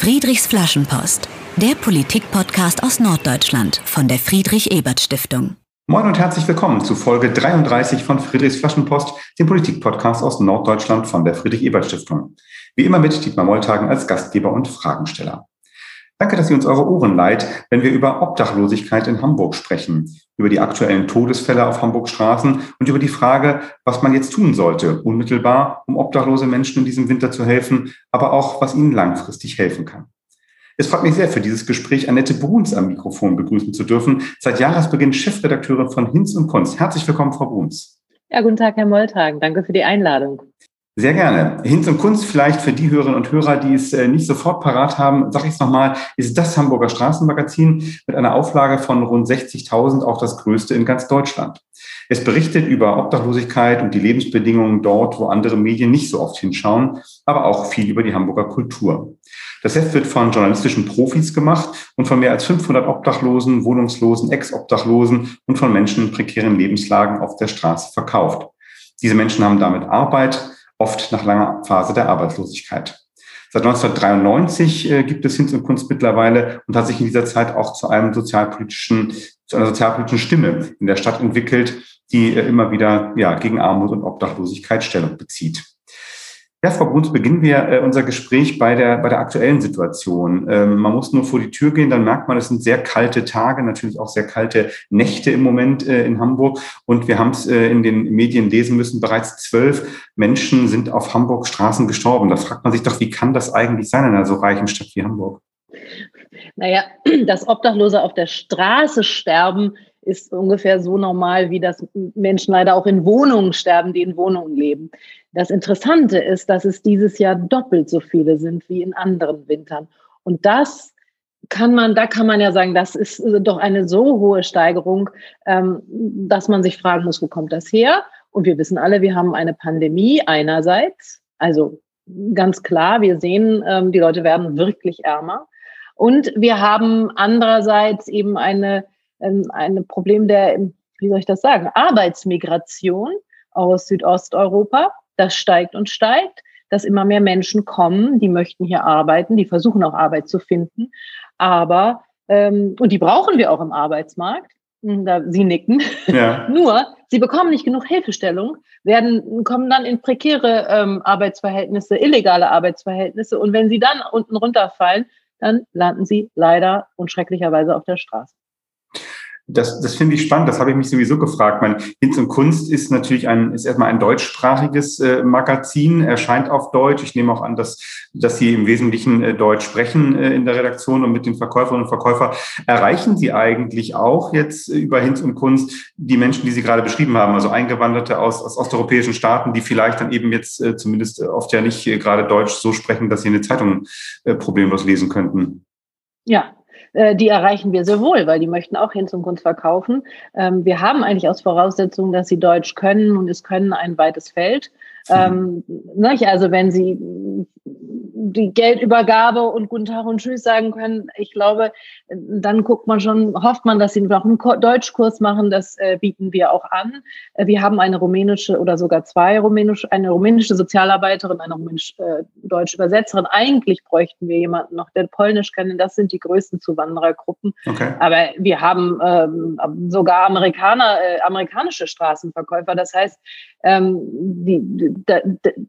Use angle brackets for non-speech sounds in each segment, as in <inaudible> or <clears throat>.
Friedrichs Flaschenpost, der Politik-Podcast aus Norddeutschland von der Friedrich-Ebert-Stiftung. Moin und herzlich willkommen zu Folge 33 von Friedrichs Flaschenpost, dem Politik-Podcast aus Norddeutschland von der Friedrich-Ebert-Stiftung. Wie immer mit Dietmar Molltagen als Gastgeber und Fragensteller. Danke, dass ihr uns eure Ohren leiht, wenn wir über Obdachlosigkeit in Hamburg sprechen, über die aktuellen Todesfälle auf Hamburgs Straßen und über die Frage, was man jetzt tun sollte, unmittelbar, um obdachlose Menschen in diesem Winter zu helfen, aber auch, was ihnen langfristig helfen kann. Es freut mich sehr, für dieses Gespräch Annette Bruns am Mikrofon begrüßen zu dürfen. Seit Jahresbeginn Chefredakteurin von Hinz und Kunst. Herzlich willkommen, Frau Bruns. Ja, guten Tag, Herr Molltagen. Danke für die Einladung. Sehr gerne. Hinz und Kunst vielleicht für die Hörerinnen und Hörer, die es äh, nicht sofort parat haben, sage ich es nochmal, ist das Hamburger Straßenmagazin mit einer Auflage von rund 60.000 auch das größte in ganz Deutschland. Es berichtet über Obdachlosigkeit und die Lebensbedingungen dort, wo andere Medien nicht so oft hinschauen, aber auch viel über die Hamburger Kultur. Das Heft wird von journalistischen Profis gemacht und von mehr als 500 Obdachlosen, Wohnungslosen, Ex-Obdachlosen und von Menschen in prekären Lebenslagen auf der Straße verkauft. Diese Menschen haben damit Arbeit, oft nach langer Phase der Arbeitslosigkeit. Seit 1993 äh, gibt es Hinz und Kunst mittlerweile und hat sich in dieser Zeit auch zu einem sozialpolitischen, zu einer sozialpolitischen Stimme in der Stadt entwickelt, die äh, immer wieder ja, gegen Armut und Obdachlosigkeit Stellung bezieht. Ja, Frau Bruns, beginnen wir äh, unser Gespräch bei der, bei der aktuellen Situation. Ähm, man muss nur vor die Tür gehen, dann merkt man, es sind sehr kalte Tage, natürlich auch sehr kalte Nächte im Moment äh, in Hamburg. Und wir haben es äh, in den Medien lesen müssen, bereits zwölf Menschen sind auf Hamburgs Straßen gestorben. Da fragt man sich doch, wie kann das eigentlich sein in einer so reichen Stadt wie Hamburg? Naja, <clears throat> dass Obdachlose auf der Straße sterben, ist ungefähr so normal, wie das Menschen leider auch in Wohnungen sterben, die in Wohnungen leben. Das Interessante ist, dass es dieses Jahr doppelt so viele sind wie in anderen Wintern. Und das kann man, da kann man ja sagen, das ist doch eine so hohe Steigerung, ähm, dass man sich fragen muss, wo kommt das her? Und wir wissen alle, wir haben eine Pandemie einerseits, also ganz klar, wir sehen, ähm, die Leute werden wirklich ärmer. Und wir haben andererseits eben eine, ähm, ein Problem der, wie soll ich das sagen, Arbeitsmigration aus Südosteuropa das steigt und steigt, dass immer mehr Menschen kommen, die möchten hier arbeiten, die versuchen auch Arbeit zu finden, aber ähm, und die brauchen wir auch im Arbeitsmarkt. Hm, da, sie nicken. Ja. <laughs> Nur, sie bekommen nicht genug Hilfestellung, werden, kommen dann in prekäre ähm, Arbeitsverhältnisse, illegale Arbeitsverhältnisse. Und wenn sie dann unten runterfallen, dann landen sie leider und schrecklicherweise auf der Straße. Das, das finde ich spannend. Das habe ich mich sowieso gefragt. Mein Hinz und Kunst ist natürlich ein, ist erstmal ein deutschsprachiges äh, Magazin, erscheint auf Deutsch. Ich nehme auch an, dass, dass Sie im Wesentlichen äh, Deutsch sprechen äh, in der Redaktion und mit den Verkäuferinnen und Verkäufern. Erreichen Sie eigentlich auch jetzt äh, über Hinz und Kunst die Menschen, die Sie gerade beschrieben haben, also Eingewanderte aus, aus osteuropäischen Staaten, die vielleicht dann eben jetzt äh, zumindest oft ja nicht äh, gerade Deutsch so sprechen, dass sie eine Zeitung äh, problemlos lesen könnten? Ja, äh, die erreichen wir sehr wohl, weil die möchten auch hin zum Kunst verkaufen. Ähm, wir haben eigentlich als Voraussetzung, dass sie Deutsch können und es können ein weites Feld. Ähm, also wenn sie die Geldübergabe und Guten Tag und Tschüss sagen können, ich glaube, dann guckt man schon, hofft man, dass sie noch einen Deutschkurs machen. Das äh, bieten wir auch an. Äh, wir haben eine rumänische oder sogar zwei rumänische, eine rumänische Sozialarbeiterin, eine rumänisch-deutsche äh, Übersetzerin. Eigentlich bräuchten wir jemanden noch, der Polnisch kann. Das sind die größten Zuwanderergruppen. Okay. Aber wir haben ähm, sogar Amerikaner, äh, amerikanische Straßenverkäufer. Das heißt, ähm, die, die,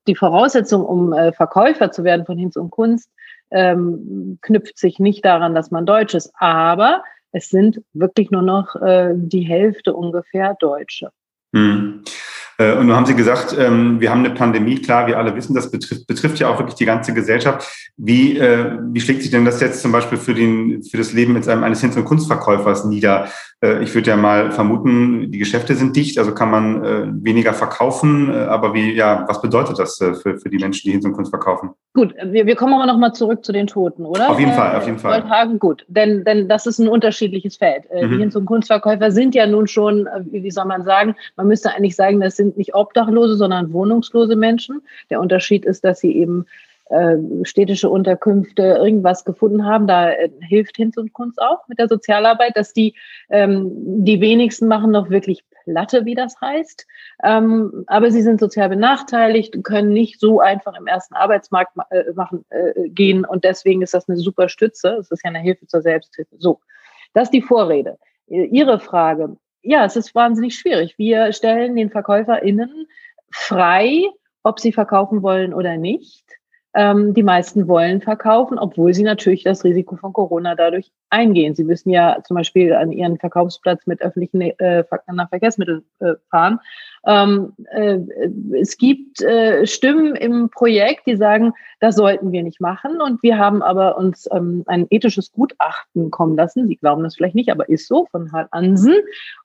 die Voraussetzung, um äh, Verkäufer zu werden von Hinz und Kunst, ähm, knüpft sich nicht daran, dass man Deutsch ist, aber es sind wirklich nur noch äh, die Hälfte ungefähr Deutsche. Hm. Äh, und nun haben Sie gesagt, ähm, wir haben eine Pandemie, klar, wir alle wissen, das betrifft, betrifft ja auch wirklich die ganze Gesellschaft. Wie, äh, wie schlägt sich denn das jetzt zum Beispiel für, den, für das Leben eines Hinz- und Kunstverkäufers nieder? Äh, ich würde ja mal vermuten, die Geschäfte sind dicht, also kann man äh, weniger verkaufen. Äh, aber wie, ja, was bedeutet das für, für die Menschen, die Hinz und Kunst verkaufen? Gut, wir, wir kommen aber nochmal zurück zu den Toten, oder? Auf jeden Fall, auf jeden Fall. Hagen, gut, denn, denn das ist ein unterschiedliches Feld. Mhm. Die Hinz- und Kunstverkäufer sind ja nun schon, wie soll man sagen, man müsste eigentlich sagen, das sind nicht Obdachlose, sondern wohnungslose Menschen. Der Unterschied ist, dass sie eben äh, städtische Unterkünfte irgendwas gefunden haben. Da äh, hilft Hinz und Kunst auch mit der Sozialarbeit, dass die ähm, die wenigsten machen noch wirklich Platte, wie das heißt. Ähm, aber sie sind sozial benachteiligt, können nicht so einfach im ersten Arbeitsmarkt äh, machen, äh, gehen und deswegen ist das eine super Stütze. Es ist ja eine Hilfe zur Selbsthilfe. So, das ist die Vorrede. Ihre Frage. Ja, es ist wahnsinnig schwierig. Wir stellen den VerkäuferInnen frei, ob sie verkaufen wollen oder nicht. Ähm, die meisten wollen verkaufen, obwohl sie natürlich das Risiko von Corona dadurch eingehen. Sie müssen ja zum Beispiel an ihren Verkaufsplatz mit öffentlichen äh, Verkehrsmitteln äh, fahren. Ähm, äh, es gibt äh, Stimmen im Projekt, die sagen, das sollten wir nicht machen. Und wir haben aber uns ähm, ein ethisches Gutachten kommen lassen. Sie glauben das vielleicht nicht, aber ist so, von Harl Ansen.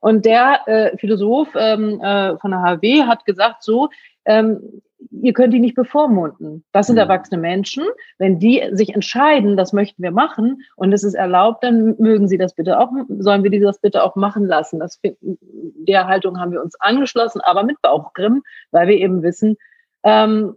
Und der äh, Philosoph ähm, äh, von der HW hat gesagt, so, ähm, ihr könnt die nicht bevormunden. Das sind mhm. erwachsene Menschen. Wenn die sich entscheiden, das möchten wir machen und es ist erlaubt, dann mögen sie das bitte auch, sollen wir die das bitte auch machen lassen. Das, der Haltung haben wir uns angeschlossen, aber mit Bauchgrimm, weil wir eben wissen, ähm,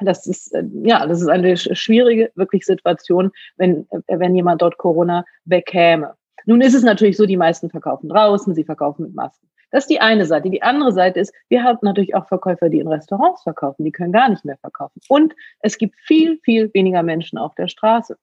das ist, ja, das ist eine schwierige, wirklich Situation, wenn, wenn jemand dort Corona bekäme. Nun ist es natürlich so, die meisten verkaufen draußen, sie verkaufen mit Masken. Das ist die eine Seite. Die andere Seite ist, wir haben natürlich auch Verkäufer, die in Restaurants verkaufen, die können gar nicht mehr verkaufen. Und es gibt viel, viel weniger Menschen auf der Straße.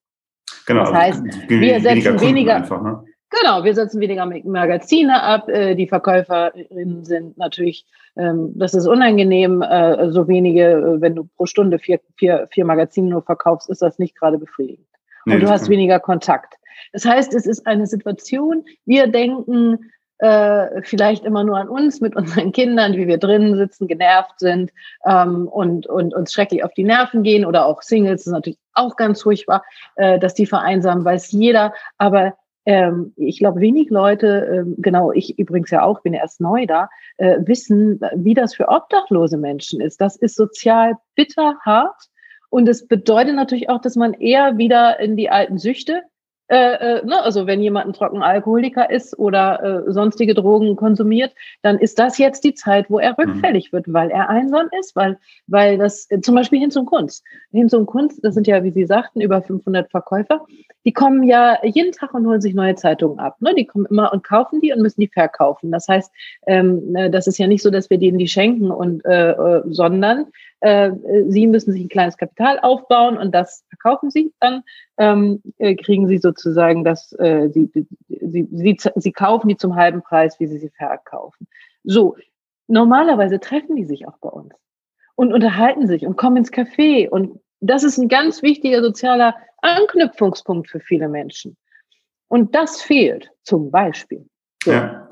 Genau. Das heißt, wir setzen weniger, einfach, ne? Genau, wir setzen weniger Magazine ab. Äh, die Verkäuferinnen sind natürlich, ähm, das ist unangenehm, äh, so wenige, äh, wenn du pro Stunde vier, vier, vier Magazine nur verkaufst, ist das nicht gerade befriedigend. Und du hast weniger Kontakt. Das heißt, es ist eine Situation, wir denken, äh, vielleicht immer nur an uns mit unseren Kindern, wie wir drinnen sitzen, genervt sind ähm, und, und uns schrecklich auf die Nerven gehen oder auch Singles ist natürlich auch ganz furchtbar, äh, dass die vereinsamen, weiß jeder. Aber ähm, ich glaube, wenig Leute, äh, genau, ich übrigens ja auch, bin erst neu da, äh, wissen, wie das für obdachlose Menschen ist. Das ist sozial bitter hart. Und es bedeutet natürlich auch, dass man eher wieder in die alten Süchte äh, äh, ne, also wenn jemand ein Trockenalkoholiker ist oder äh, sonstige Drogen konsumiert, dann ist das jetzt die Zeit, wo er mhm. rückfällig wird, weil er einsam ist, weil, weil das äh, zum Beispiel hin zum Kunst. Hin zum Kunst, das sind ja, wie Sie sagten, über 500 Verkäufer, die kommen ja jeden Tag und holen sich neue Zeitungen ab. Ne? Die kommen immer und kaufen die und müssen die verkaufen. Das heißt, ähm, äh, das ist ja nicht so, dass wir denen die schenken und äh, sondern äh, sie müssen sich ein kleines Kapital aufbauen und das verkaufen sie dann, ähm, äh, kriegen sie sozusagen das, äh, sie, sie, sie, sie kaufen die zum halben Preis, wie sie sie verkaufen. So, normalerweise treffen die sich auch bei uns und unterhalten sich und kommen ins Café und das ist ein ganz wichtiger sozialer Anknüpfungspunkt für viele Menschen. Und das fehlt zum Beispiel. So. Ja.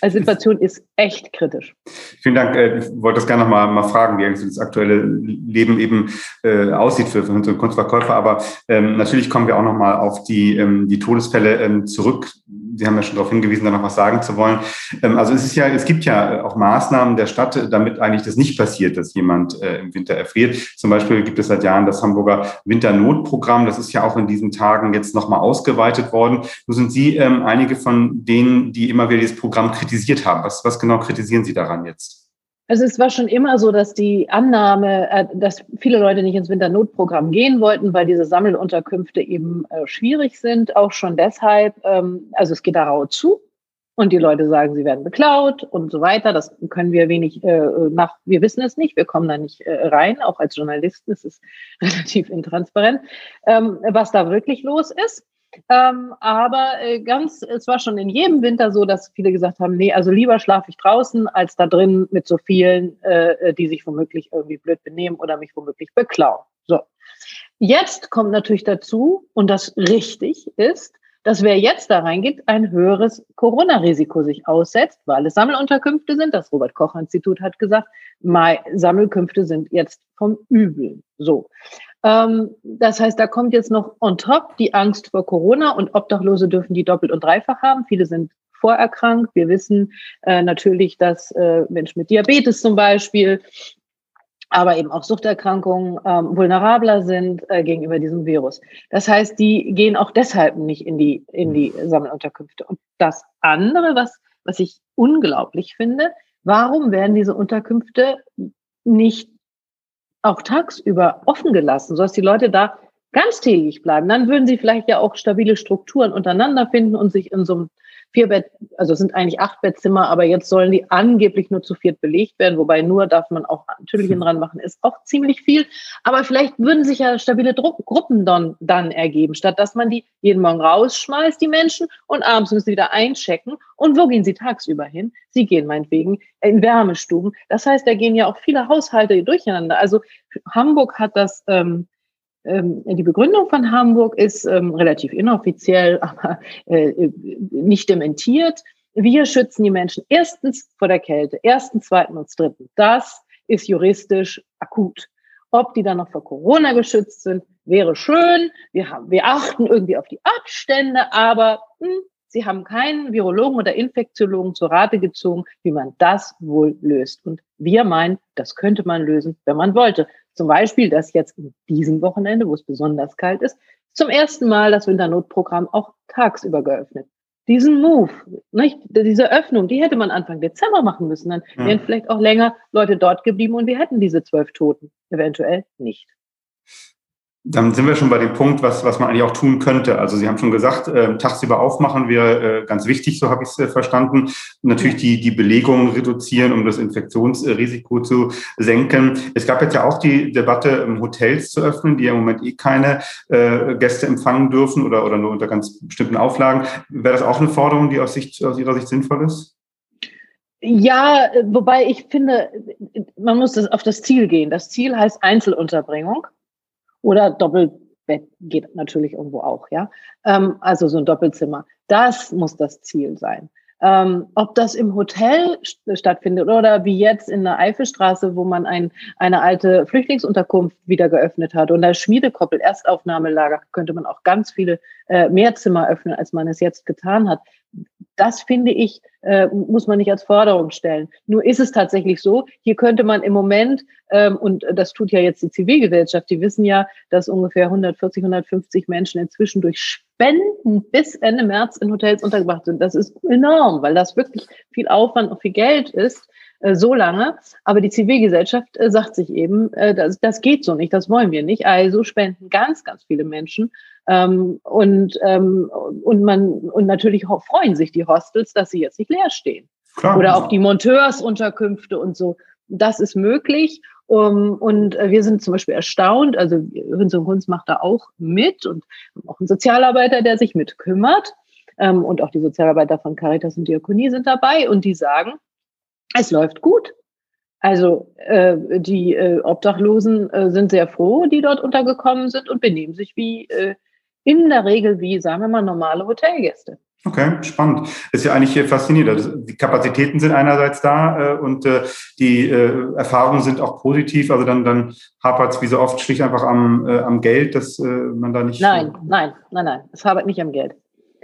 Also Situation ist echt kritisch. Vielen Dank. Äh, ich wollte das gerne noch mal, mal fragen, wie eigentlich das aktuelle Leben eben äh, aussieht für, für unsere Kunstverkäufer. Aber ähm, natürlich kommen wir auch noch mal auf die, ähm, die Todesfälle ähm, zurück. Sie haben ja schon darauf hingewiesen, da noch was sagen zu wollen. Ähm, also es ist ja, es gibt ja auch Maßnahmen der Stadt, damit eigentlich das nicht passiert, dass jemand äh, im Winter erfriert. Zum Beispiel gibt es seit Jahren das Hamburger Winternotprogramm. Das ist ja auch in diesen Tagen jetzt noch mal ausgeweitet worden. Nun sind Sie ähm, einige von denen, die immer wieder dieses Programm kritisiert haben. Was, was genau kritisieren Sie daran jetzt? Also es war schon immer so, dass die Annahme, äh, dass viele Leute nicht ins Winternotprogramm gehen wollten, weil diese Sammelunterkünfte eben äh, schwierig sind. Auch schon deshalb, ähm, also es geht da rau zu und die Leute sagen, sie werden beklaut und so weiter. Das können wir wenig äh, nach, wir wissen es nicht, wir kommen da nicht rein, auch als Journalisten, es ist <laughs> relativ intransparent, ähm, was da wirklich los ist. Ähm, aber äh, ganz, es war schon in jedem Winter so, dass viele gesagt haben, nee, also lieber schlafe ich draußen als da drin mit so vielen, äh, die sich womöglich irgendwie blöd benehmen oder mich womöglich beklauen. So. Jetzt kommt natürlich dazu, und das richtig ist, dass wer jetzt da reingeht, ein höheres Corona-Risiko sich aussetzt, weil es Sammelunterkünfte sind. Das Robert-Koch-Institut hat gesagt, Sammelkünfte sind jetzt vom Übel. So. Ähm, das heißt, da kommt jetzt noch on top die Angst vor Corona und Obdachlose dürfen die doppelt und dreifach haben. Viele sind vorerkrankt. Wir wissen äh, natürlich, dass äh, Menschen mit Diabetes zum Beispiel, aber eben auch Suchterkrankungen ähm, vulnerabler sind äh, gegenüber diesem Virus. Das heißt, die gehen auch deshalb nicht in die, in die Sammelunterkünfte. Und das andere, was, was ich unglaublich finde, warum werden diese Unterkünfte nicht auch tagsüber offen gelassen, sodass die Leute da ganztägig bleiben. Dann würden sie vielleicht ja auch stabile Strukturen untereinander finden und sich in so einem Vierbett, also es sind eigentlich acht Bettzimmer, aber jetzt sollen die angeblich nur zu viert belegt werden, wobei nur darf man auch Tüdelchen dran <laughs> machen, ist auch ziemlich viel. Aber vielleicht würden sich ja stabile Druck Gruppen dann, dann ergeben, statt dass man die jeden Morgen rausschmeißt, die Menschen, und abends müssen sie wieder einchecken. Und wo gehen sie tagsüber hin? Sie gehen meinetwegen in Wärmestuben. Das heißt, da gehen ja auch viele Haushalte durcheinander. Also Hamburg hat das ähm, die Begründung von Hamburg ist ähm, relativ inoffiziell, <laughs> aber äh, nicht dementiert. Wir schützen die Menschen erstens vor der Kälte, erstens, zweitens und dritten. Das ist juristisch akut. Ob die dann noch vor Corona geschützt sind, wäre schön. Wir, haben, wir achten irgendwie auf die Abstände, aber hm, sie haben keinen Virologen oder Infektiologen zur Rate gezogen, wie man das wohl löst. Und wir meinen, das könnte man lösen, wenn man wollte. Zum Beispiel, dass jetzt in diesem Wochenende, wo es besonders kalt ist, zum ersten Mal das Winternotprogramm auch tagsüber geöffnet. Diesen Move, nicht? diese Öffnung, die hätte man Anfang Dezember machen müssen. Dann wären vielleicht auch länger Leute dort geblieben und wir hätten diese zwölf Toten. Eventuell nicht dann sind wir schon bei dem Punkt, was, was man eigentlich auch tun könnte. Also Sie haben schon gesagt, äh, tagsüber aufmachen wäre äh, ganz wichtig, so habe ich es äh, verstanden. Natürlich die, die Belegung reduzieren, um das Infektionsrisiko zu senken. Es gab jetzt ja auch die Debatte, Hotels zu öffnen, die ja im Moment eh keine äh, Gäste empfangen dürfen oder, oder nur unter ganz bestimmten Auflagen. Wäre das auch eine Forderung, die aus, Sicht, aus Ihrer Sicht sinnvoll ist? Ja, wobei ich finde, man muss das auf das Ziel gehen. Das Ziel heißt Einzelunterbringung. Oder Doppelbett geht natürlich irgendwo auch, ja. Ähm, also so ein Doppelzimmer. Das muss das Ziel sein. Ähm, ob das im Hotel stattfindet oder wie jetzt in der Eifelstraße, wo man ein, eine alte Flüchtlingsunterkunft wieder geöffnet hat und als Schmiedekoppel Erstaufnahmelager könnte man auch ganz viele äh, mehr Zimmer öffnen, als man es jetzt getan hat das finde ich, äh, muss man nicht als Forderung stellen. Nur ist es tatsächlich so, hier könnte man im Moment, ähm, und das tut ja jetzt die Zivilgesellschaft, die wissen ja, dass ungefähr 140, 150 Menschen inzwischen durch Spenden bis Ende März in Hotels untergebracht sind. Das ist enorm, weil das wirklich viel Aufwand und viel Geld ist äh, so lange. Aber die Zivilgesellschaft äh, sagt sich eben, äh, das, das geht so nicht, das wollen wir nicht. Also spenden ganz, ganz viele Menschen ähm, und, ähm, und man, und natürlich freuen sich die Hostels, dass sie jetzt nicht leer stehen. Klar, Oder auch die Monteursunterkünfte und so. Das ist möglich. Um, und äh, wir sind zum Beispiel erstaunt, also Hinz und Kunst macht da auch mit und auch ein Sozialarbeiter, der sich mit kümmert. Ähm, und auch die Sozialarbeiter von Caritas und Diakonie sind dabei und die sagen, es läuft gut. Also äh, die äh, Obdachlosen äh, sind sehr froh, die dort untergekommen sind und benehmen sich wie äh, in der Regel wie, sagen wir mal, normale Hotelgäste. Okay, spannend. Ist ja eigentlich faszinierend. Also die Kapazitäten sind einerseits da äh, und äh, die äh, Erfahrungen sind auch positiv. Also dann, dann hapert es wie so oft schlicht einfach am, äh, am Geld, dass äh, man da nicht. Nein, nein, nein, nein. Es hapert nicht am Geld.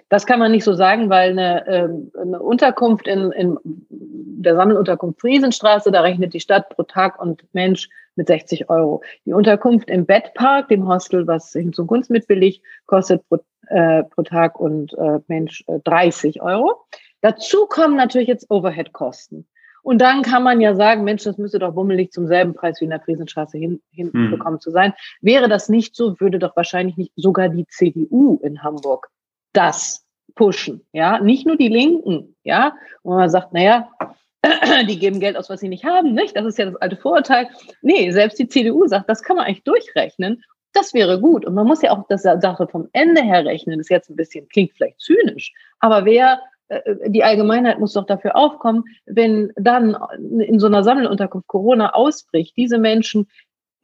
Das kann man nicht so sagen, weil eine, ähm, eine Unterkunft in, in der Sammelunterkunft Friesenstraße, da rechnet die Stadt pro Tag und Mensch mit 60 Euro. Die Unterkunft im Bettpark, dem Hostel, was Hinz und Kunst mitbilligt, kostet pro, äh, pro Tag und äh, Mensch äh, 30 Euro. Dazu kommen natürlich jetzt Overhead-Kosten. Und dann kann man ja sagen, Mensch, das müsste doch bummelig zum selben Preis wie in der Friesenstraße hin, hinbekommen hm. zu sein. Wäre das nicht so, würde doch wahrscheinlich nicht sogar die CDU in Hamburg das pushen, ja, nicht nur die Linken, ja, wo man sagt, naja, <clears throat> die geben Geld aus, was sie nicht haben, nicht? Das ist ja das alte Vorurteil. Nee, selbst die CDU sagt, das kann man eigentlich durchrechnen. Das wäre gut. Und man muss ja auch das Sache vom Ende her rechnen. Das ist jetzt ein bisschen, klingt vielleicht zynisch. Aber wer, äh, die Allgemeinheit muss doch dafür aufkommen, wenn dann in so einer Sammelunterkunft Corona ausbricht, diese Menschen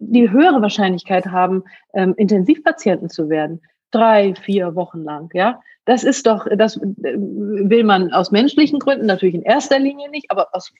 die höhere Wahrscheinlichkeit haben, ähm, Intensivpatienten zu werden drei, vier Wochen lang, ja. Das ist doch, das äh, will man aus menschlichen Gründen natürlich in erster Linie nicht, aber aus,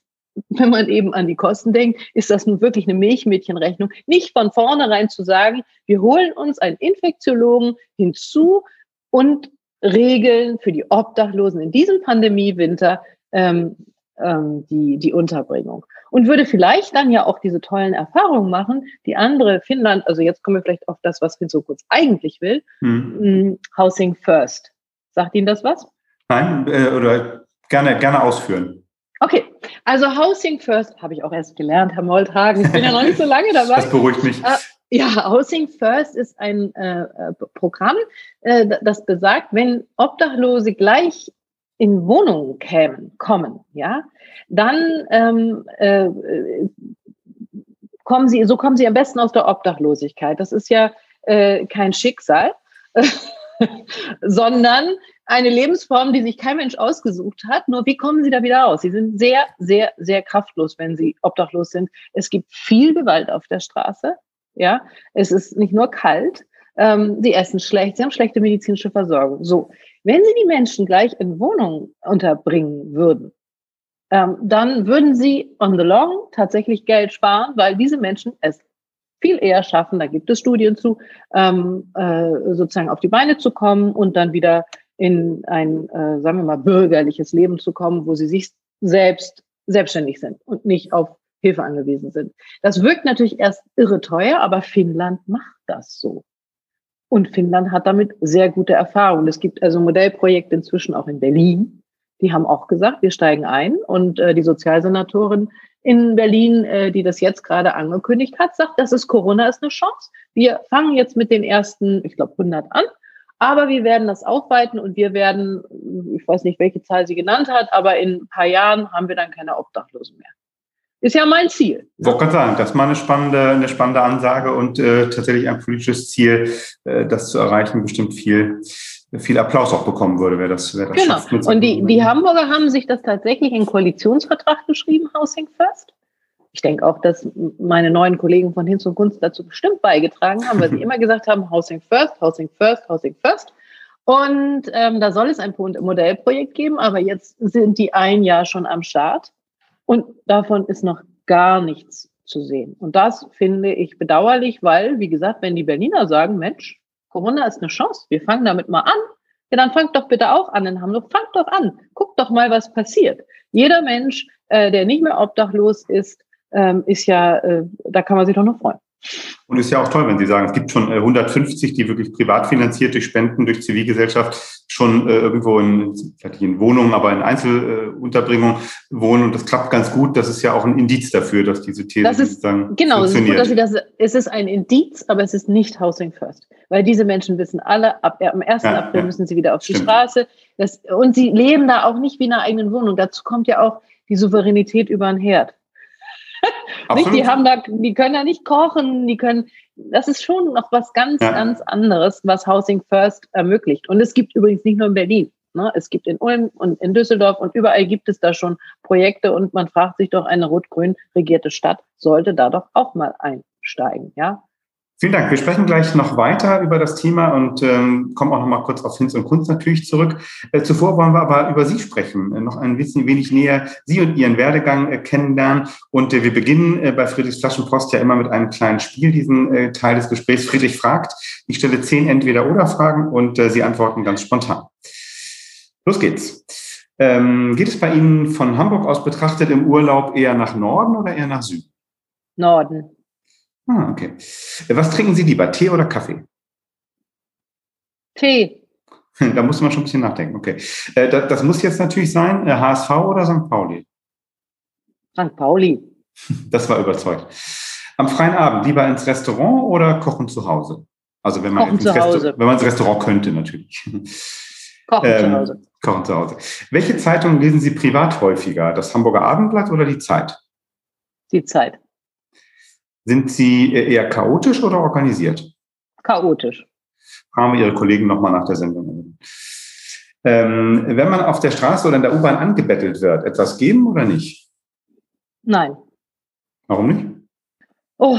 wenn man eben an die Kosten denkt, ist das nun wirklich eine Milchmädchenrechnung. Nicht von vornherein zu sagen, wir holen uns einen Infektiologen hinzu und regeln für die Obdachlosen in diesem Pandemiewinter ähm, ähm, die, die Unterbringung. Und würde vielleicht dann ja auch diese tollen Erfahrungen machen, die andere Finnland, also jetzt kommen wir vielleicht auf das, was Finn so kurz eigentlich will, hm. Housing First. Sagt Ihnen das was? Nein, äh, oder gerne, gerne ausführen. Okay, Also Housing First habe ich auch erst gelernt, Herr Molthagen. Ich bin ja noch nicht so lange <laughs> dabei. Das beruhigt mich. Äh, ja, Housing First ist ein äh, äh Programm, äh, das besagt, wenn Obdachlose gleich in Wohnungen kämen, kommen, ja, dann ähm, äh, kommen sie, so kommen sie am besten aus der Obdachlosigkeit. Das ist ja äh, kein Schicksal, <laughs> sondern eine Lebensform, die sich kein Mensch ausgesucht hat. Nur wie kommen sie da wieder raus? Sie sind sehr, sehr, sehr kraftlos, wenn sie obdachlos sind. Es gibt viel Gewalt auf der Straße. Ja, es ist nicht nur kalt. Ähm, sie essen schlecht, sie haben schlechte medizinische Versorgung. So, wenn Sie die Menschen gleich in Wohnungen unterbringen würden, ähm, dann würden Sie on the long tatsächlich Geld sparen, weil diese Menschen es viel eher schaffen, da gibt es Studien zu, ähm, äh, sozusagen auf die Beine zu kommen und dann wieder in ein, äh, sagen wir mal, bürgerliches Leben zu kommen, wo sie sich selbst selbstständig sind und nicht auf Hilfe angewiesen sind. Das wirkt natürlich erst irre teuer, aber Finnland macht das so. Und Finnland hat damit sehr gute Erfahrungen. Es gibt also Modellprojekte inzwischen auch in Berlin. Die haben auch gesagt, wir steigen ein. Und äh, die Sozialsenatorin in Berlin, äh, die das jetzt gerade angekündigt hat, sagt, das ist Corona ist eine Chance. Wir fangen jetzt mit den ersten, ich glaube, 100 an. Aber wir werden das aufweiten und wir werden, ich weiß nicht, welche Zahl sie genannt hat, aber in ein paar Jahren haben wir dann keine Obdachlosen mehr. Ist ja mein Ziel. Ich wollte gerade sagen, das ist mal eine spannende, eine spannende Ansage und äh, tatsächlich ein politisches Ziel, äh, das zu erreichen, bestimmt viel, viel Applaus auch bekommen würde, wer das, wer das Genau. Schafft, und die, die Hamburger haben sich das tatsächlich in Koalitionsvertrag geschrieben, Housing First. Ich denke auch, dass meine neuen Kollegen von Hinz und Kunst dazu bestimmt beigetragen haben, weil sie <laughs> immer gesagt haben, Housing First, Housing First, Housing First. Und ähm, da soll es ein Modellprojekt geben, aber jetzt sind die ein Jahr schon am Start. Und davon ist noch gar nichts zu sehen. Und das finde ich bedauerlich, weil, wie gesagt, wenn die Berliner sagen, Mensch, Corona ist eine Chance, wir fangen damit mal an, ja, dann fangt doch bitte auch an in Hamburg, fangt doch an, guckt doch mal, was passiert. Jeder Mensch, äh, der nicht mehr obdachlos ist, ähm, ist ja, äh, da kann man sich doch noch freuen. Und ist ja auch toll, wenn Sie sagen, es gibt schon 150, äh, die wirklich privat finanziert durch Spenden, durch Zivilgesellschaft schon äh, irgendwo in, vielleicht in Wohnungen, aber in Einzelunterbringung wohnen und das klappt ganz gut. Das ist ja auch ein Indiz dafür, dass diese These das ist, sozusagen Genau, es dass Sie das, es ist ein Indiz, aber es ist nicht Housing First. Weil diese Menschen wissen alle, ab, am 1. Ja, April ja, müssen sie wieder auf stimmt. die Straße. Das, und sie leben da auch nicht wie in einer eigenen Wohnung. Dazu kommt ja auch die Souveränität über ein Herd die haben da, die können da nicht kochen, die können, das ist schon noch was ganz, ja. ganz anderes, was Housing First ermöglicht. Und es gibt übrigens nicht nur in Berlin. Ne? Es gibt in Ulm und in Düsseldorf und überall gibt es da schon Projekte und man fragt sich doch, eine rot-grün regierte Stadt sollte da doch auch mal einsteigen, ja. Vielen Dank. Wir sprechen gleich noch weiter über das Thema und ähm, kommen auch noch mal kurz auf Hinz und Kunst natürlich zurück. Äh, zuvor wollen wir aber über Sie sprechen, äh, noch ein bisschen wenig näher Sie und Ihren Werdegang äh, kennenlernen. Und äh, wir beginnen äh, bei Friedrichs Flaschenpost ja immer mit einem kleinen Spiel, diesen äh, Teil des Gesprächs. Friedrich fragt, ich stelle zehn Entweder-Oder-Fragen und Sie antworten ganz spontan. Los geht's. Ähm, geht es bei Ihnen von Hamburg aus betrachtet im Urlaub eher nach Norden oder eher nach Süden? Norden. Ah, okay. Was trinken Sie lieber, Tee oder Kaffee? Tee. <laughs> Da muss man schon ein bisschen nachdenken. Okay. Äh, das, das muss jetzt natürlich sein, HSV äh, oder St. Pauli? St. Pauli. <laughs> Das war überzeugt. Am freien Abend lieber ins Restaurant oder kochen zu Hause? Also wenn man, kochen zu Hause. wenn man ins Restaurant könnte, natürlich. <laughs> Kochen ähm, zu Hause. Kochen zu Hause. Welche Zeitung lesen Sie privat häufiger? Das Hamburger Abendblatt oder die Zeit? Die Zeit. Sind Sie eher chaotisch oder organisiert? Chaotisch. Fragen wir Ihre Kollegen nochmal nach der Sendung. Ähm, wenn man auf der Straße oder in der U-Bahn angebettelt wird, etwas geben oder nicht? Nein. Warum nicht? Oh,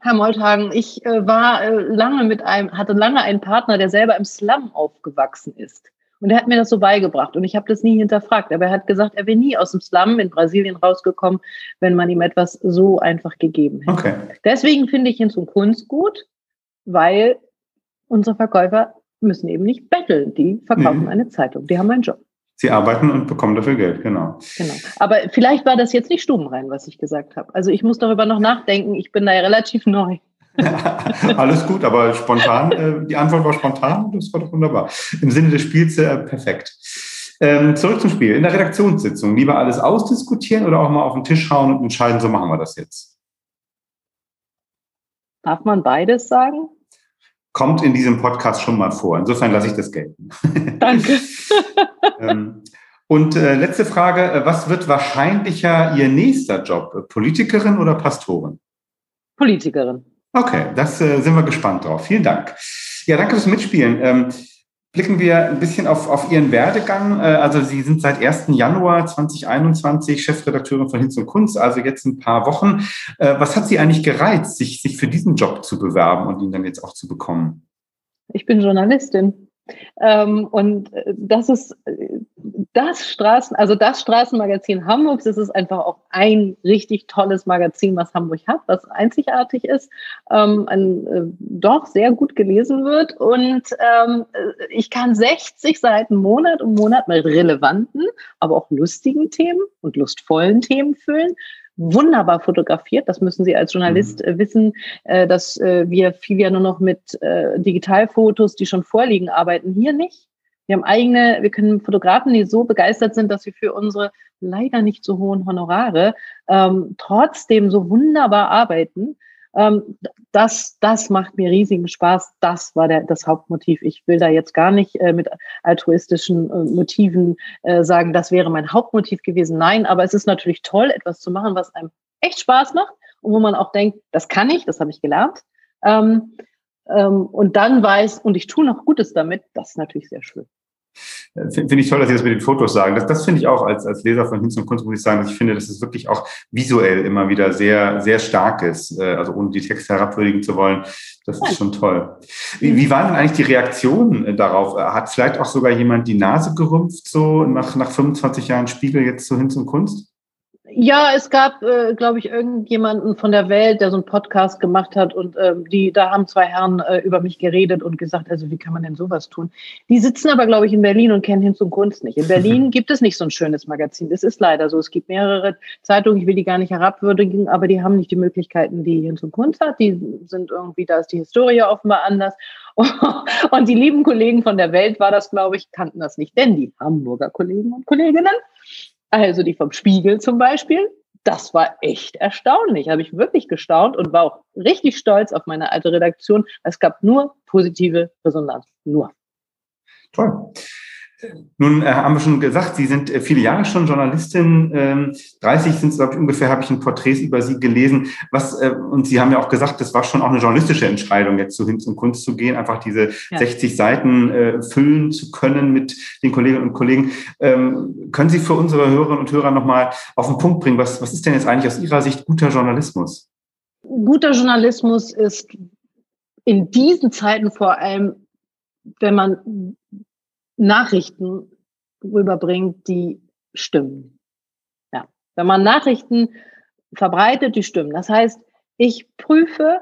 Herr Molthagen, ich äh, war äh, lange mit einem, hatte lange einen Partner, der selber im Slum aufgewachsen ist. Und er hat mir das so beigebracht und ich habe das nie hinterfragt. Aber er hat gesagt, er wäre nie aus dem Slum in Brasilien rausgekommen, wenn man ihm etwas so einfach gegeben hätte. Okay. Deswegen finde ich ihn zum Kunst gut, weil unsere Verkäufer müssen eben nicht betteln. Die verkaufen mhm. eine Zeitung. Die haben einen Job. Sie arbeiten und bekommen dafür Geld, genau. Genau. Aber vielleicht war das jetzt nicht stubenrein, was ich gesagt habe. Also ich muss darüber noch nachdenken. Ich bin da ja relativ <laughs> neu. <laughs> Alles gut, aber spontan, äh, die Antwort war spontan, das war doch wunderbar. Im Sinne des Spiels äh, perfekt. Ähm, zurück zum Spiel. In der Redaktionssitzung lieber alles ausdiskutieren oder auch mal auf den Tisch schauen und entscheiden, so machen wir das jetzt? Darf man beides sagen? Kommt in diesem Podcast schon mal vor. Insofern lasse ich das gelten. <laughs> Danke. ähm, und äh, letzte Frage, äh, was wird wahrscheinlicher Ihr nächster Job? Politikerin oder Pastorin? Politikerin. Okay, das äh, sind wir gespannt drauf. Vielen Dank. Ja, danke fürs Mitspielen. Ähm, blicken wir ein bisschen auf, auf Ihren Werdegang. Äh, also Sie sind seit 1. Januar 2021 Chefredakteurin von Hinz und Kunst, also jetzt ein paar Wochen. Äh, was hat Sie eigentlich gereizt, sich, sich für diesen Job zu bewerben und ihn dann jetzt auch zu bekommen? Ich bin Journalistin. Ähm, und äh, das ist äh, das Straßen, also das Straßenmagazin Hamburgs. Das ist einfach auch ein richtig tolles Magazin, was Hamburg hat, was einzigartig ist, ähm, ein, äh, doch sehr gut gelesen wird. Und ähm, äh, ich kann 60 Seiten Monat um Monat mit relevanten, aber auch lustigen Themen und lustvollen Themen füllen wunderbar fotografiert. Das müssen Sie als Journalist mhm. Äh, wissen, äh, dass äh, wir viel ja nur noch mit Digitalfotos, die schon vorliegen, arbeiten. Hier nicht. Wir haben eigene, wir können Fotografen, die so begeistert sind, dass sie für unsere leider nicht so hohen Honorare ähm, trotzdem so wunderbar arbeiten. Ähm, das, das macht mir riesigen Spaß. Das war der, das Hauptmotiv. Ich will da jetzt gar nicht äh, mit altruistischen äh, Motiven äh, sagen, das wäre mein Hauptmotiv gewesen. Nein, aber es ist natürlich toll, etwas zu machen, was einem echt Spaß macht und wo man auch denkt, das kann ich, das habe ich gelernt. Ähm, ähm, und dann weiß, und ich tue noch Gutes damit, das ist natürlich sehr schön. Finde ich toll, dass Sie das mit den Fotos sagen. Das, das finde ich auch als, als Leser von Hinz und Kunst, muss ich sagen, dass ich finde, dass es wirklich auch visuell immer wieder sehr, sehr stark ist. Äh, also ohne die Texte herabwürdigen zu wollen. Das ist schon toll. Wie, wie waren denn eigentlich die Reaktionen äh, darauf? Hat vielleicht auch sogar jemand die Nase gerümpft, so nach, nach 25 Jahren Spiegel jetzt zu Hinz und Kunst? Ja, es gab, äh, glaube ich, irgendjemanden von der Welt, der so einen Podcast gemacht hat und äh, die, da haben zwei Herren äh, über mich geredet und gesagt, also wie kann man denn sowas tun? Die sitzen aber, glaube ich, in Berlin und kennen Hinz und Kunst nicht. In Berlin <laughs> gibt es nicht so ein schönes Magazin. Das ist leider so. Es gibt mehrere Zeitungen, ich will die gar nicht herabwürdigen, aber die haben nicht die Möglichkeiten, die Hinz und Kunst hat. Die sind irgendwie, da ist die Historie offenbar anders. <laughs> Und die lieben Kollegen von der Welt war das, glaube ich, kannten das nicht, denn die Hamburger Kollegen und Kolleginnen also die vom Spiegel zum Beispiel. Das war echt erstaunlich. Habe ich wirklich gestaunt und war auch richtig stolz auf meine alte Redaktion. Es gab nur positive Resonanz. Nur. Toll. Nun äh, haben wir schon gesagt, Sie sind äh, viele Jahre schon Journalistin. Ähm, 30 sind es, glaube ich, ungefähr, habe ich ein Porträt über Sie gelesen. Was, äh, und Sie haben ja auch gesagt, das war schon auch eine journalistische Entscheidung, jetzt so hin zum Kunst zu gehen, einfach diese ja. 60 Seiten äh, füllen zu können mit den Kolleginnen und Kollegen. Ähm, können Sie für unsere Hörerinnen und Hörer nochmal auf den Punkt bringen, was, was ist denn jetzt eigentlich aus Ihrer Sicht guter Journalismus? Guter Journalismus ist in diesen Zeiten vor allem, wenn man Nachrichten rüberbringt, die stimmen. Ja. Wenn man Nachrichten verbreitet, die stimmen. Das heißt, ich prüfe,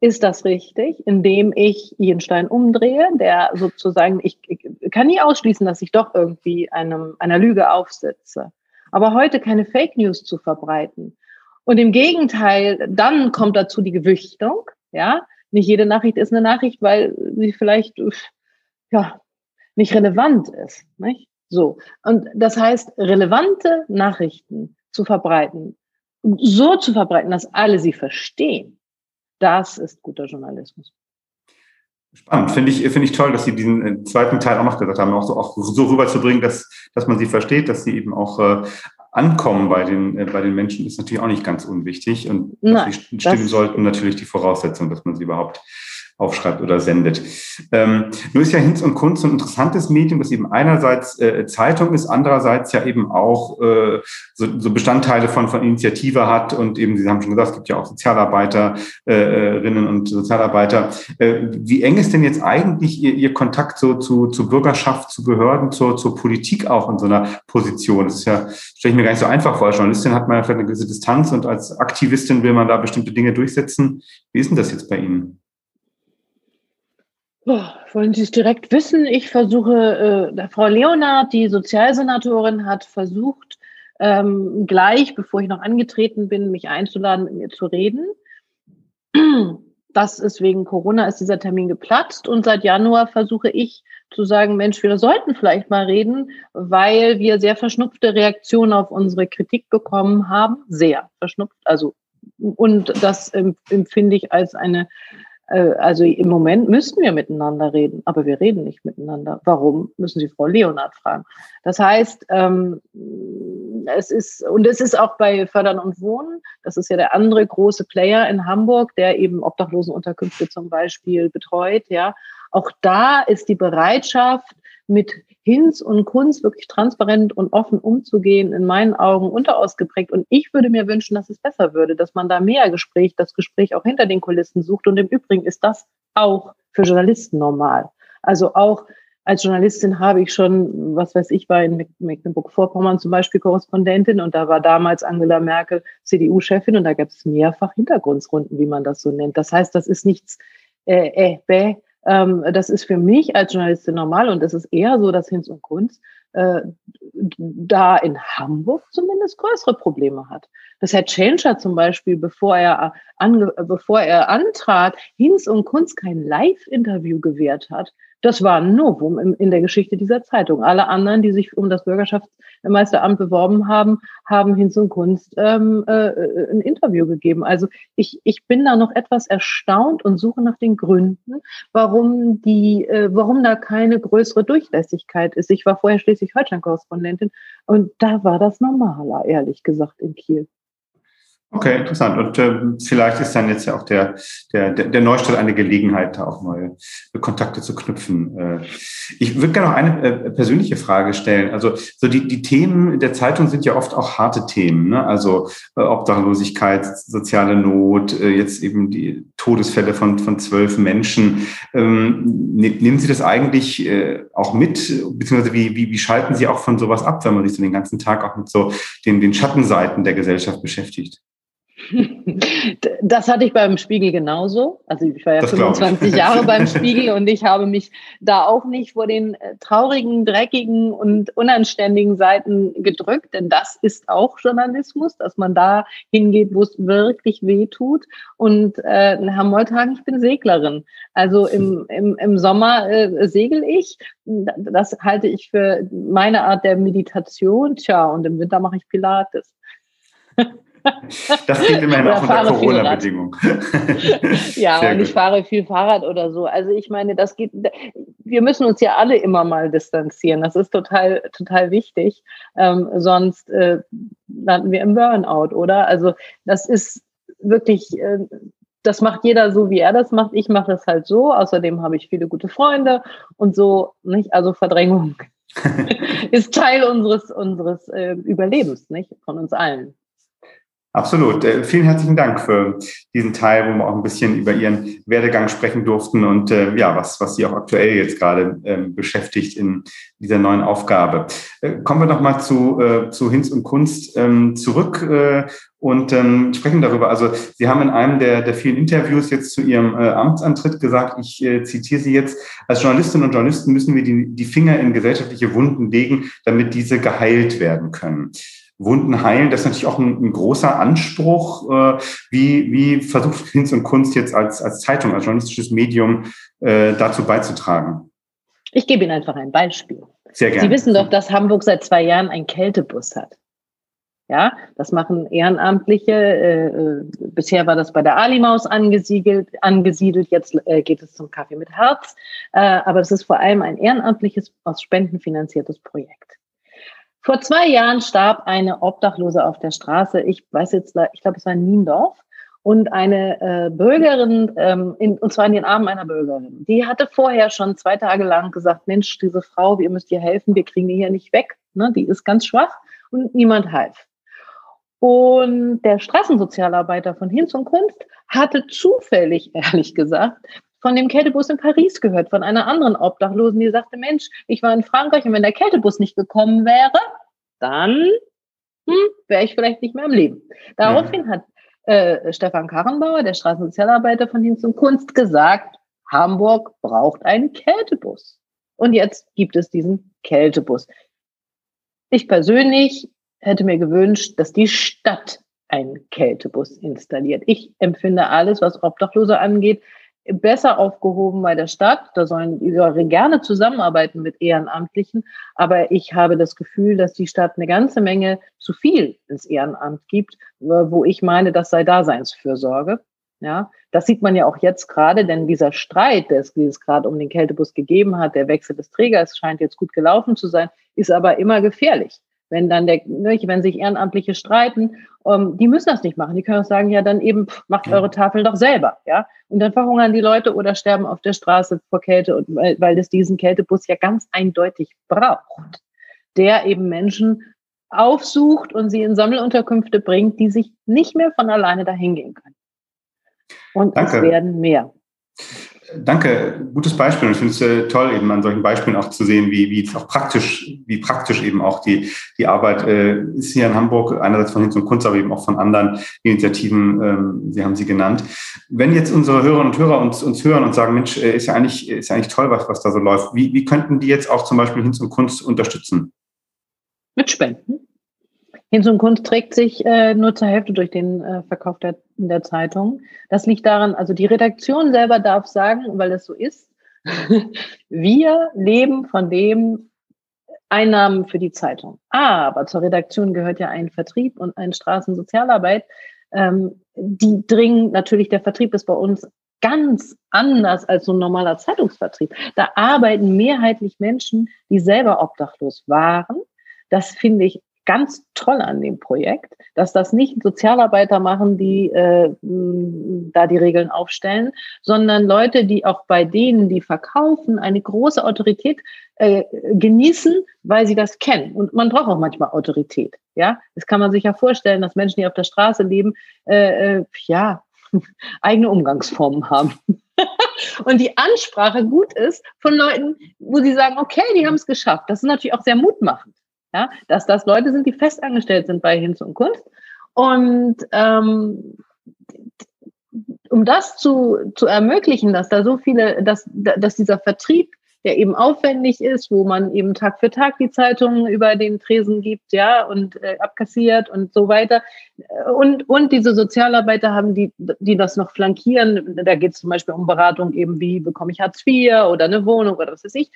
ist das richtig, indem ich ihren Stein umdrehe, der sozusagen, ich, ich kann nie ausschließen, dass ich doch irgendwie einem, einer Lüge aufsitze. Aber heute keine Fake News zu verbreiten. Und im Gegenteil, dann kommt dazu die Gewichtung, ja. Nicht jede Nachricht ist eine Nachricht, weil sie vielleicht, ja, nicht relevant ist. Nicht? So. Und das heißt, relevante Nachrichten zu verbreiten, so zu verbreiten, dass alle sie verstehen, das ist guter Journalismus. Spannend. Finde ich, finde ich toll, dass Sie diesen äh, zweiten Teil auch noch gesagt haben, auch so, auch so rüberzubringen, dass, dass man sie versteht, dass sie eben auch äh, ankommen bei den, äh, bei den Menschen, ist natürlich auch nicht ganz unwichtig. Und Nein, sie stimmen sollten natürlich die Voraussetzung, dass man sie überhaupt aufschreibt oder sendet. Ähm, nur ist ja Hinz und Kunst ein interessantes Medium, das eben einerseits äh, Zeitung ist, andererseits ja eben auch äh, so, so Bestandteile von, von Initiative hat und eben, Sie haben schon gesagt, es gibt ja auch Sozialarbeiterinnen und Sozialarbeiter. Äh, wie eng ist denn jetzt eigentlich Ihr, Ihr Kontakt so, zu, zu Bürgerschaft, zu Behörden, zur, zur Politik auch in so einer Position? Das ist ja, stelle ich mir gar nicht so einfach vor. Als Journalistin hat man ja vielleicht eine gewisse Distanz und als Aktivistin will man da bestimmte Dinge durchsetzen. Wie ist denn das jetzt bei Ihnen? Wollen Sie es direkt wissen? Ich versuche, äh, Frau Leonard, die Sozialsenatorin, hat versucht, ähm, gleich, bevor ich noch angetreten bin, mich einzuladen, mit mir zu reden. das ist wegen Corona ist dieser Termin geplatzt und seit Januar versuche ich zu sagen, Mensch, wir sollten vielleicht mal reden, weil wir sehr verschnupfte Reaktionen auf unsere Kritik bekommen haben. Sehr verschnupft. Also, und das empfinde ich als eine also im Moment müssten wir miteinander reden, aber wir reden nicht miteinander. Warum, müssen Sie Frau Leonard fragen. Das heißt, ähm, es ist, und es ist auch bei Fördern und Wohnen, das ist ja der andere große Player in Hamburg, der eben Obdachlosenunterkünfte zum Beispiel betreut, ja. Auch da ist die Bereitschaft, mit Hinz und Kunst wirklich transparent und offen umzugehen, in meinen Augen unterausgeprägt. Und ich würde mir wünschen, dass es besser würde, dass man da mehr Gespräch, das Gespräch auch hinter den Kulissen sucht. Und im Übrigen ist das auch für Journalisten normal. Also auch als Journalistin habe ich schon, was weiß ich, war in Mecklenburg-Vorpommern zum Beispiel Korrespondentin und da war damals Angela Merkel CDU-Chefin und da gab es mehrfach Hintergrundsrunden, wie man das so nennt. Das heißt, das ist nichts äh, äh, bäh, ähm, das ist für mich als Journalistin normal und es ist eher so, dass Hinz und Kunz äh, da in Hamburg zumindest größere Probleme hat. Dass Herr Tschentscher zum Beispiel, bevor er, ange, bevor er antrat, Hinz und Kunz kein Live-Interview gewährt hat, das war ein Novum in, der Geschichte dieser Zeitung. Alle anderen, die sich um das Bürgerschaftsmeisteramt beworben haben, haben Hinz und Kunst ähm, äh, äh, ein Interview gegeben. Also ich, ich bin da noch etwas erstaunt und suche nach den Gründen, warum die, äh, warum da keine größere Durchlässigkeit ist. Ich war vorher Schleswig-Holstein-Korrespondentin und da war das normaler, ehrlich gesagt, in Kiel. Okay, interessant. Und äh, vielleicht ist dann jetzt ja auch der, der, der Neustadt eine Gelegenheit, da auch neue Kontakte zu knüpfen. Äh, ich würde gerne noch eine äh, persönliche Frage stellen. Also so die, die Themen der Zeitung sind ja oft auch harte Themen, ne? also äh, Obdachlosigkeit, soziale Not, äh, jetzt eben die Todesfälle von, von zwölf Menschen. Ähm, ne, nehmen Sie das eigentlich äh, auch mit, beziehungsweise wie, wie, wie schalten Sie auch von sowas ab, wenn man sich so den ganzen Tag auch mit so den, den Schattenseiten der Gesellschaft beschäftigt? Das hatte ich beim Spiegel genauso. Also ich war ja das 25 <laughs> Jahre beim Spiegel und ich habe mich da auch nicht vor den äh, traurigen, dreckigen und unanständigen Seiten gedrückt, denn das ist auch Journalismus, dass man da hingeht, wo es wirklich weh tut. Und äh, Herr Molthagen, ich bin Seglerin. Also im, im, im Sommer äh, segel ich. Das halte ich für meine Art der Meditation. Tja, und im Winter mache ich Pilates. <laughs> Das klingt <laughs> immerhin auch unter Corona-Bedingungen. ja, <laughs> Sehr und gut. ich fahre viel Fahrrad oder so. Also ich meine, das geht, wir müssen uns ja alle immer mal distanzieren. Das ist total, total wichtig. Ähm, sonst äh, landen wir im Burnout, oder? Also das ist wirklich, äh, das macht jeder so, wie er das macht. Ich mache es halt so. Außerdem habe ich viele gute Freunde und so, nicht? Also Verdrängung <laughs> ist Teil unseres, unseres äh, Überlebens, nicht? Von uns allen. Absolut. Äh, vielen herzlichen Dank für diesen Teil, wo wir auch ein bisschen über Ihren Werdegang sprechen durften und äh, ja, was, was Sie auch aktuell jetzt gerade ähm, beschäftigt in dieser neuen Aufgabe. Äh, kommen wir nochmal zu, äh, zu Hinz und Kunst ähm, zurück äh, und ähm, sprechen darüber. Also Sie haben in einem der, der vielen Interviews jetzt zu Ihrem äh, Amtsantritt gesagt, ich äh, zitiere Sie jetzt, als Journalistinnen und Journalisten müssen wir die, die Finger in gesellschaftliche Wunden legen, damit diese geheilt werden können. Wunden heilen. Das ist natürlich auch ein, ein großer Anspruch. Äh, wie, wie versucht Hinz und Kunst jetzt als, als Zeitung, als journalistisches Medium äh, dazu beizutragen? Ich gebe Ihnen einfach ein Beispiel. Sehr gerne. Sie wissen doch, dass Hamburg seit zwei Jahren einen Kältebus hat. Ja, das machen Ehrenamtliche. Äh, äh bisher war das bei der Alimaus angesiedelt, angesiedelt. Jetzt äh, geht es zum Kaffee mit Herz. Äh, aber es ist vor allem ein ehrenamtliches, aus Spenden finanziertes Projekt. Vor zwei Jahren starb eine Obdachlose auf der Straße. Ich weiß jetzt, ich glaube, es war in Niendorf. Und eine äh, Bürgerin, ähm, in, und zwar in den Armen einer Bürgerin, die hatte vorher schon zwei Tage lang gesagt, Mensch, diese Frau, ihr müsst ihr helfen, wir kriegen die hier nicht weg. Ne? Die ist ganz schwach und niemand half. Und der Straßensozialarbeiter von Hinz und Kunst hatte zufällig, <laughs> ehrlich gesagt, von dem Kältebus in Paris gehört, von einer anderen Obdachlosen, die sagte, Mensch, ich war in Frankreich und wenn der Kältebus nicht gekommen wäre, dann hm, wäre ich vielleicht nicht mehr im Leben. Daraufhin hat äh, Stefan Karrenbauer, der Straßensozialarbeiter von Dienst und Kunst, gesagt, Hamburg braucht einen Kältebus. Und jetzt gibt es diesen Kältebus. Ich persönlich hätte mir gewünscht, dass die Stadt ein Kältebus installiert. Ich empfinde alles, was Obdachlose angeht, besser aufgehoben bei der Stadt. Da sollen die gerne zusammenarbeiten mit Ehrenamtlichen. Aber ich habe das Gefühl, dass die Stadt eine ganze Menge zu viel ins Ehrenamt gibt, wo ich meine, das sei Daseinsfürsorge. Ja, das sieht man ja auch jetzt gerade, denn dieser Streit, der es, es gerade um den Kältebus gegeben hat, der Wechsel des Trägers scheint jetzt gut gelaufen zu sein, ist aber immer gefährlich. Wenn dann der, wenn sich Ehrenamtliche streiten, um, ähm, die müssen das nicht machen. Die können auch sagen, ja, dann eben macht eure Tafel doch selber, ja. Und dann verhungern die Leute oder sterben auf der Straße vor Kälte, und, weil, weil es diesen Kältebus ja ganz eindeutig braucht, der eben Menschen aufsucht und sie in Sammelunterkünfte bringt, die sich nicht mehr von alleine dahin gehen können. Und Danke. es werden mehr. Danke, gutes Beispiel. Ich finde es äh, toll, eben an solchen Beispielen auch zu sehen, wie, wie auch praktisch, wie praktisch eben auch die, die Arbeit äh, ist hier in Hamburg, einerseits von Hinz und Kunst, aber eben auch von anderen Initiativen, ähm, Sie haben sie genannt. Wenn jetzt unsere Hörerinnen und Hörer uns, uns hören und sagen, Mensch, äh, ist ja eigentlich, ist ja eigentlich toll, was, was da so läuft, wie, wie könnten die jetzt auch zum Beispiel Hinz und Kunst unterstützen? Mit Spenden. Hinz und Kunst trägt sich äh, nur zur Hälfte durch den äh, Verkauf der, der Zeitung. Das liegt daran, also die Redaktion selber darf sagen, weil es so ist, <laughs> wir leben von dem Einnahmen für die Zeitung. Aber zur Redaktion gehört ja ein Vertrieb und eine Straßensozialarbeit. Ähm, die dringen, natürlich, der Vertrieb ist bei uns ganz anders als so ein normaler Zeitungsvertrieb. Da arbeiten mehrheitlich Menschen, die selber obdachlos waren. Das finde ich ganz toll an dem Projekt, dass das nicht Sozialarbeiter machen, die äh, da die Regeln aufstellen, sondern Leute, die auch bei denen, die verkaufen, eine große Autorität äh, genießen, weil sie das kennen. Und man braucht auch manchmal Autorität. Ja, das kann man sich ja vorstellen, dass Menschen, die auf der Straße leben, äh, äh, ja <laughs> eigene Umgangsformen haben. <laughs> und die Ansprache gut ist von Leuten, wo sie sagen, okay, die haben es geschafft. Das ist natürlich auch sehr mutmachend ja, dass das Leute sind, die festangestellt sind bei Hinz und Kunst. Und ähm, um das zu, zu ermöglichen, dass da so viele, dass, dass dieser Vertrieb, der eben aufwendig ist, wo man eben Tag für Tag die Zeitungen über den Tresen gibt, ja, und äh, abkassiert und so weiter. Und, und diese Sozialarbeiter haben, die, die das noch flankieren. Da geht es zum Beispiel um Beratung eben, wie bekomme ich Hartz IV oder eine Wohnung oder was weiß ich.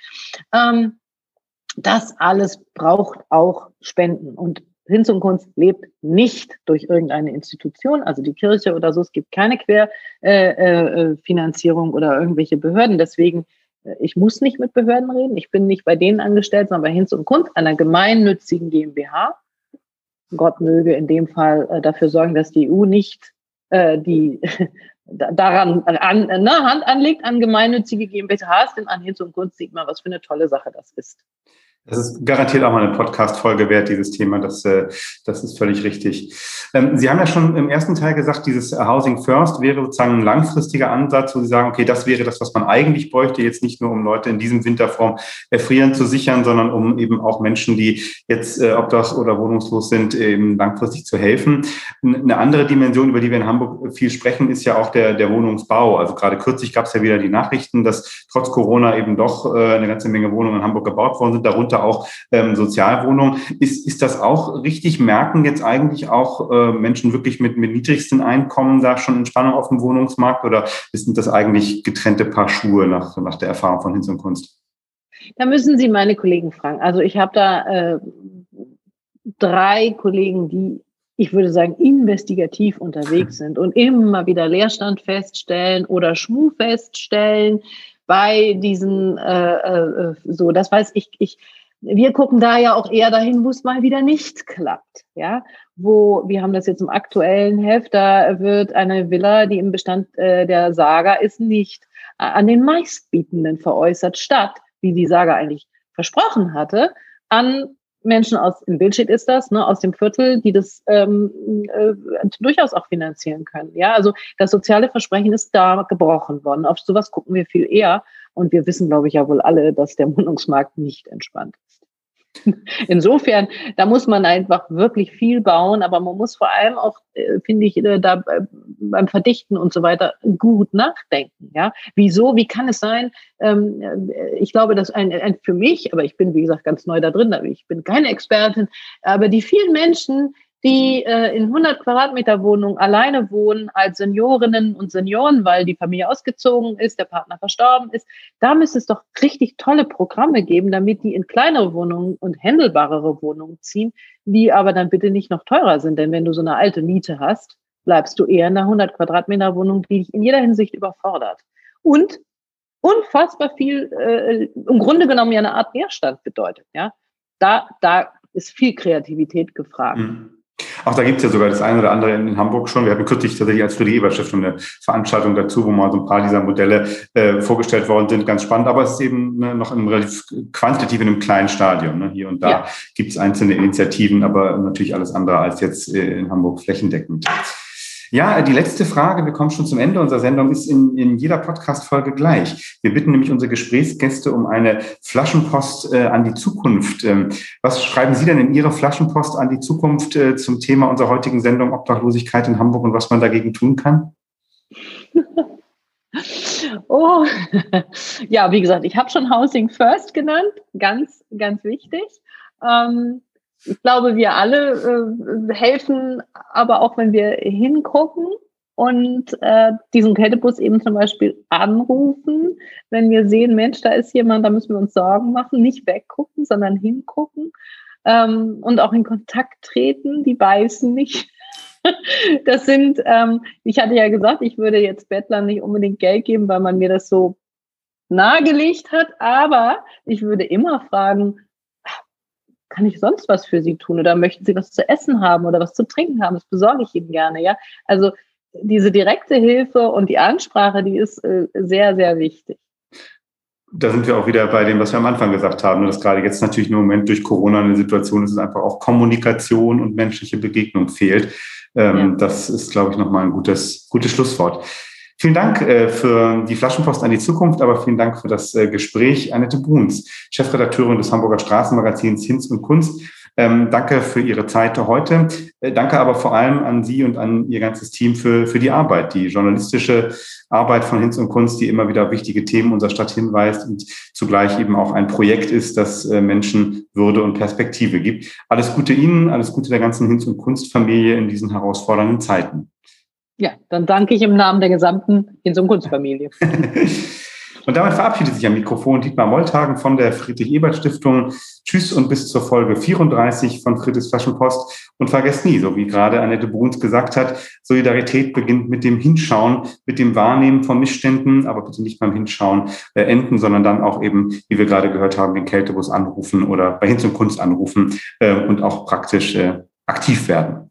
Ähm, das alles braucht auch Spenden. Und Hinz und Kunst lebt nicht durch irgendeine Institution, also die Kirche oder so. Es gibt keine Querfinanzierung äh, äh, oder irgendwelche Behörden. Deswegen, äh, ich muss nicht mit Behörden reden. Ich bin nicht bei denen angestellt, sondern bei Hinz und Kunst, einer gemeinnützigen GmbH. Gott möge in dem Fall äh, dafür sorgen, dass die EU nicht äh, die <laughs> daran an, ne, Hand anlegt an gemeinnützige GmbHs, denn an Hinz und Kunst sieht man, was für eine tolle Sache das ist. Das ist garantiert auch mal eine Podcast-Folge wert, dieses Thema. Das, äh, das ist völlig richtig. Ähm, Sie haben ja schon im ersten Teil gesagt, dieses Housing First wäre sozusagen ein langfristiger Ansatz, wo Sie sagen, okay, das wäre das, was man eigentlich bräuchte, jetzt nicht nur um Leute in diesem Winterform erfrieren zu sichern, sondern um eben auch Menschen, die jetzt äh, obdach- oder wohnungslos sind, eben langfristig zu helfen. Eine andere Dimension, über die wir in Hamburg viel sprechen, ist ja auch der, der Wohnungsbau. Also gerade kürzlich gab es ja wieder die Nachrichten, dass trotz Corona eben doch äh, eine ganze Menge Wohnungen in Hamburg gebaut worden sind, darunter auch ähm, Sozialwohnungen. Ist, ist das auch richtig? Merken jetzt eigentlich auch äh, Menschen wirklich mit, mit niedrigsten Einkommen da schon Entspannung auf dem Wohnungsmarkt oder sind das eigentlich getrennte Paar Schuhe nach, nach der Erfahrung von Hinz und Kunst? Da müssen Sie meine Kollegen fragen. Also ich habe da äh, drei Kollegen, die ich würde sagen, investigativ unterwegs <laughs> sind und immer wieder Leerstand feststellen oder Schmu feststellen bei diesen, äh, äh, so, das weiß ich, ich wir gucken da ja auch eher dahin, wo es mal wieder nicht klappt. Ja, wo wir haben das jetzt im aktuellen Heft, da wird eine Villa, die im Bestand äh, der Saga ist, nicht an den meistbietenden veräußert, statt, wie die Saga eigentlich versprochen hatte, an Menschen aus, im Bildschied ist das, ne, aus dem Viertel, die das ähm, äh, durchaus auch finanzieren können. Ja, also das soziale Versprechen ist da gebrochen worden. Auf sowas gucken wir viel eher. Und wir wissen, glaube ich, ja wohl alle, dass der <laughs> Wohnungsmarkt nicht entspannt ist. <laughs> Insofern, da muss man einfach wirklich viel bauen, aber man muss vor allem auch, äh, finde ich, äh, da äh, beim Verdichten und so weiter gut nachdenken. Ja, wieso? Wie kann es sein? Ähm, ich glaube, dass ein, ein für mich, aber ich bin wie gesagt ganz neu da drin, ich bin keine Expertin, aber die vielen Menschen, die äh, in 100 Quadratmeter Wohnung alleine wohnen als Seniorinnen und Senioren, weil die Familie ausgezogen ist, der Partner verstorben ist. Da müsste es doch richtig tolle Programme geben, damit die in kleinere Wohnungen und händelbarere Wohnungen ziehen, die aber dann bitte nicht noch teurer sind. Denn wenn du so eine alte Miete hast, bleibst du eher in einer 100 Quadratmeter Wohnung, die dich in jeder Hinsicht überfordert. Und unfassbar viel, äh, im Grunde genommen ja eine Art Leerstand bedeutet. Ja, da, da ist viel Kreativität gefragt. Mhm. Auch da gibt es ja sogar das eine oder andere in Hamburg schon. Wir hatten kürzlich tatsächlich als Friedrich-Ebert-Stiftung eine Veranstaltung dazu, wo mal so ein paar dieser Modelle äh, vorgestellt worden sind. Ganz spannend, aber es ist eben ne, noch im relativ quantitativ in einem kleinen Stadium. Ne? Hier und da ja. gibt es einzelne Initiativen, aber natürlich alles andere als jetzt äh, in Hamburg flächendeckend. Ja, die letzte Frage, wir kommen schon zum Ende unserer Sendung, ist in, in jeder Podcast-Folge gleich. Wir bitten nämlich unsere Gesprächsgäste um eine Flaschenpost äh, an die Zukunft. Ähm, was schreiben Sie denn in Ihre Flaschenpost an die Zukunft äh, zum Thema unserer heutigen Sendung Obdachlosigkeit in Hamburg und was man dagegen tun kann? <laughs> Oh, <laughs> ja, wie gesagt, ich habe schon Housing First genannt, ganz, ganz wichtig. Ähm, ich glaube, wir alle äh, helfen, aber auch wenn wir hingucken und äh, diesen Kältebus eben zum Beispiel anrufen, wenn wir sehen, Mensch, da ist jemand, da müssen wir uns Sorgen machen, nicht weggucken, sondern hingucken ähm, und auch in Kontakt treten, die beißen nicht. <laughs> das sind, ähm, ich hatte ja gesagt, ich würde jetzt Bettlern nicht unbedingt Geld geben, weil man mir das so nahegelegt hat, aber ich würde immer fragen, kann ich sonst was für Sie tun? Oder möchten Sie was zu essen haben oder was zu trinken haben? Das besorge ich Ihnen gerne, ja. Also diese direkte Hilfe und die Ansprache, die ist äh, sehr, sehr wichtig. Da sind wir auch wieder bei dem, was wir am Anfang gesagt haben, ne, dass gerade jetzt natürlich im Moment durch Corona eine Situation ist, dass einfach auch Kommunikation und menschliche Begegnung fehlt. Ähm, ja. Das ist, glaube ich, nochmal ein gutes, gutes Schlusswort. Vielen Dank äh, für die Flaschenpost an die Zukunft, aber vielen Dank für das äh, Gespräch. Annette Bruns, Chefredakteurin des Hamburger Straßenmagazins Hinz und Kunst. Ähm, danke für Ihre Zeit heute. Äh, danke aber vor allem an Sie und an Ihr ganzes Team für, für die Arbeit, die journalistische Arbeit von Hinz und Kunst, die immer wieder wichtige Themen unserer Stadt hinweist und zugleich eben auch ein Projekt ist, das Menschen Würde und Perspektive gibt. Alles Gute Ihnen, alles Gute der ganzen Hinz und Kunstfamilie in diesen herausfordernden Zeiten. Ja, dann danke ich im Namen der gesamten Hinz- und Kunstfamilie. <laughs> und damit verabschiedet sich am Mikrofon Dietmar Molltagen von der Friedrich-Ebert-Stiftung. Tschüss und bis zur Folge 34 von Friedrichs Flaschenpost. Und vergesst nie, so wie gerade Annette Bruns gesagt hat, Solidarität beginnt mit dem Hinschauen, mit dem Wahrnehmen von Missständen, aber bitte nicht beim Hinschauen äh, enden, sondern dann auch eben, wie wir gerade gehört haben, den Kältebus anrufen oder bei Hinz und Kunst anrufen äh, und auch praktisch äh, aktiv werden.